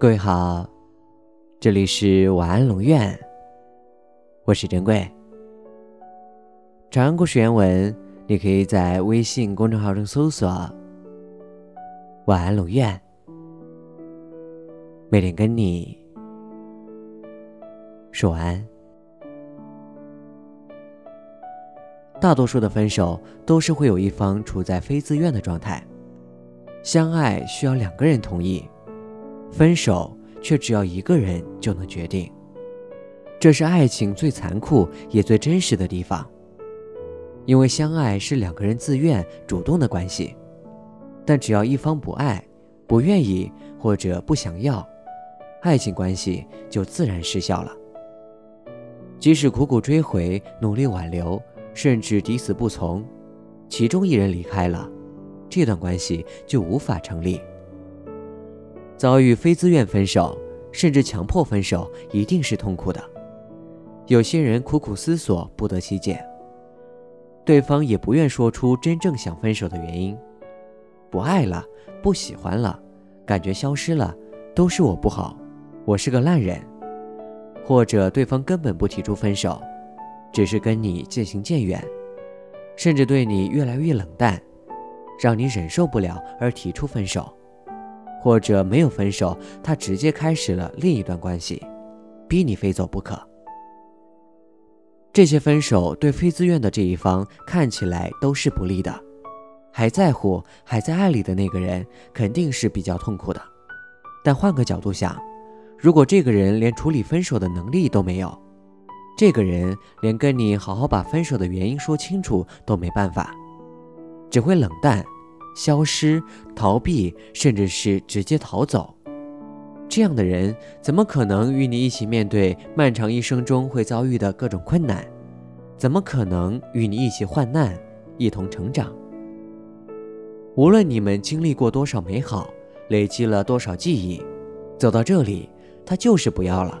各位好，这里是晚安龙院，我是珍贵。长安故事原文，你可以在微信公众号中搜索“晚安龙院”，每天跟你说晚安。大多数的分手都是会有一方处在非自愿的状态，相爱需要两个人同意，分手却只要一个人就能决定。这是爱情最残酷也最真实的地方，因为相爱是两个人自愿主动的关系，但只要一方不爱、不愿意或者不想要，爱情关系就自然失效了。即使苦苦追回、努力挽留。甚至抵死不从，其中一人离开了，这段关系就无法成立。遭遇非自愿分手，甚至强迫分手，一定是痛苦的。有些人苦苦思索不得其解，对方也不愿说出真正想分手的原因，不爱了，不喜欢了，感觉消失了，都是我不好，我是个烂人，或者对方根本不提出分手。只是跟你渐行渐远，甚至对你越来越冷淡，让你忍受不了而提出分手，或者没有分手，他直接开始了另一段关系，逼你非走不可。这些分手对非自愿的这一方看起来都是不利的，还在乎、还在爱里的那个人肯定是比较痛苦的。但换个角度想，如果这个人连处理分手的能力都没有，这个人连跟你好好把分手的原因说清楚都没办法，只会冷淡、消失、逃避，甚至是直接逃走。这样的人怎么可能与你一起面对漫长一生中会遭遇的各种困难？怎么可能与你一起患难、一同成长？无论你们经历过多少美好，累积了多少记忆，走到这里，他就是不要了。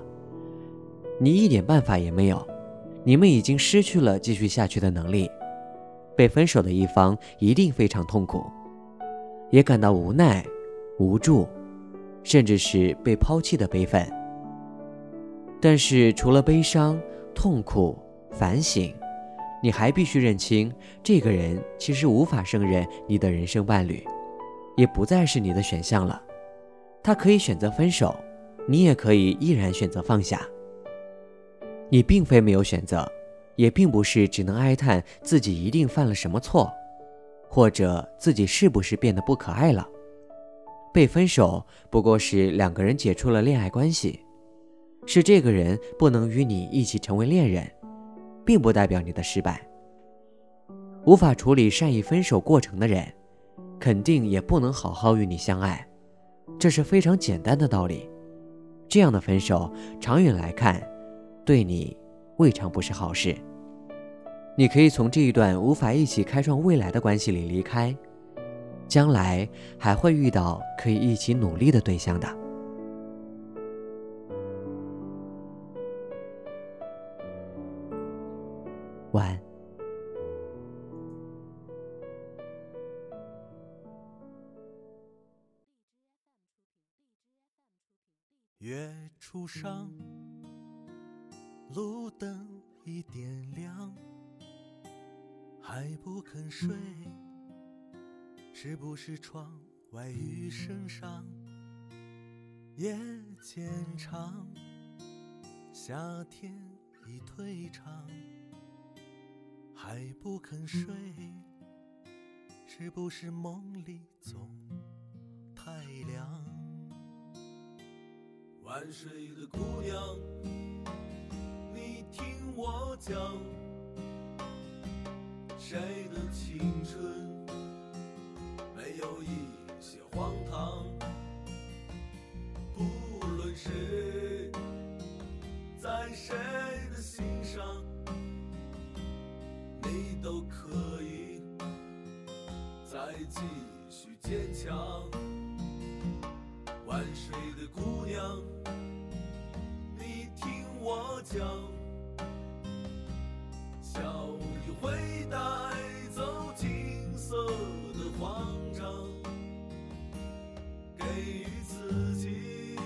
你一点办法也没有，你们已经失去了继续下去的能力。被分手的一方一定非常痛苦，也感到无奈、无助，甚至是被抛弃的悲愤。但是除了悲伤、痛苦、反省，你还必须认清，这个人其实无法胜任你的人生伴侣，也不再是你的选项了。他可以选择分手，你也可以毅然选择放下。你并非没有选择，也并不是只能哀叹自己一定犯了什么错，或者自己是不是变得不可爱了。被分手不过是两个人解除了恋爱关系，是这个人不能与你一起成为恋人，并不代表你的失败。无法处理善意分手过程的人，肯定也不能好好与你相爱，这是非常简单的道理。这样的分手，长远来看。对你未尝不是好事。你可以从这一段无法一起开创未来的关系里离开，将来还会遇到可以一起努力的对象的。晚。月初上。路灯已点亮，还不肯睡，是不是窗外雨声上？夜渐长，夏天已退场，还不肯睡，是不是梦里总太凉？晚睡的姑娘。你听我讲，谁的青春没有一些荒唐？不论谁在谁的心上，你都可以再继续坚强。晚睡的姑娘，你听我讲。会带走慌张给予自己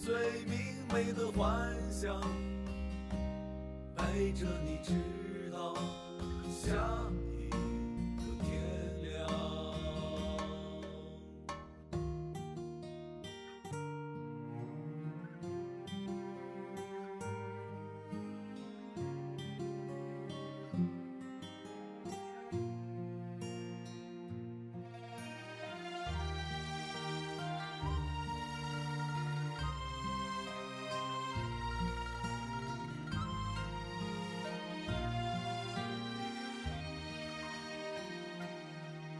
最明媚的幻想陪着你直到夏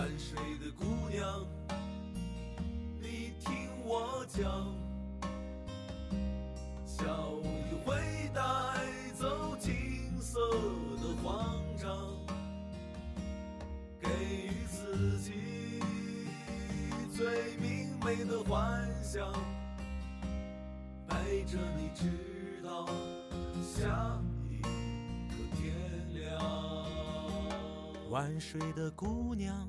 万水的姑娘，你听我讲，笑意会带走金色的慌张，给予自己最明媚的幻想，陪着你直到下一个天亮。晚睡的姑娘。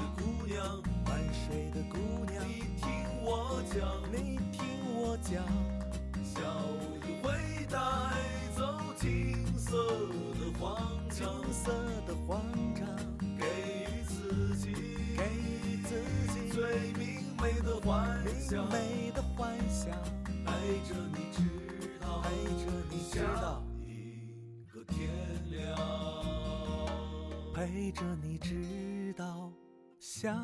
讲，你听我讲，笑意会带走金色的慌张，金色的慌张，给予自己，给予自己最明媚的幻想，明媚的幻想，陪着你直到，陪着你直到一个天亮，陪着你直到下。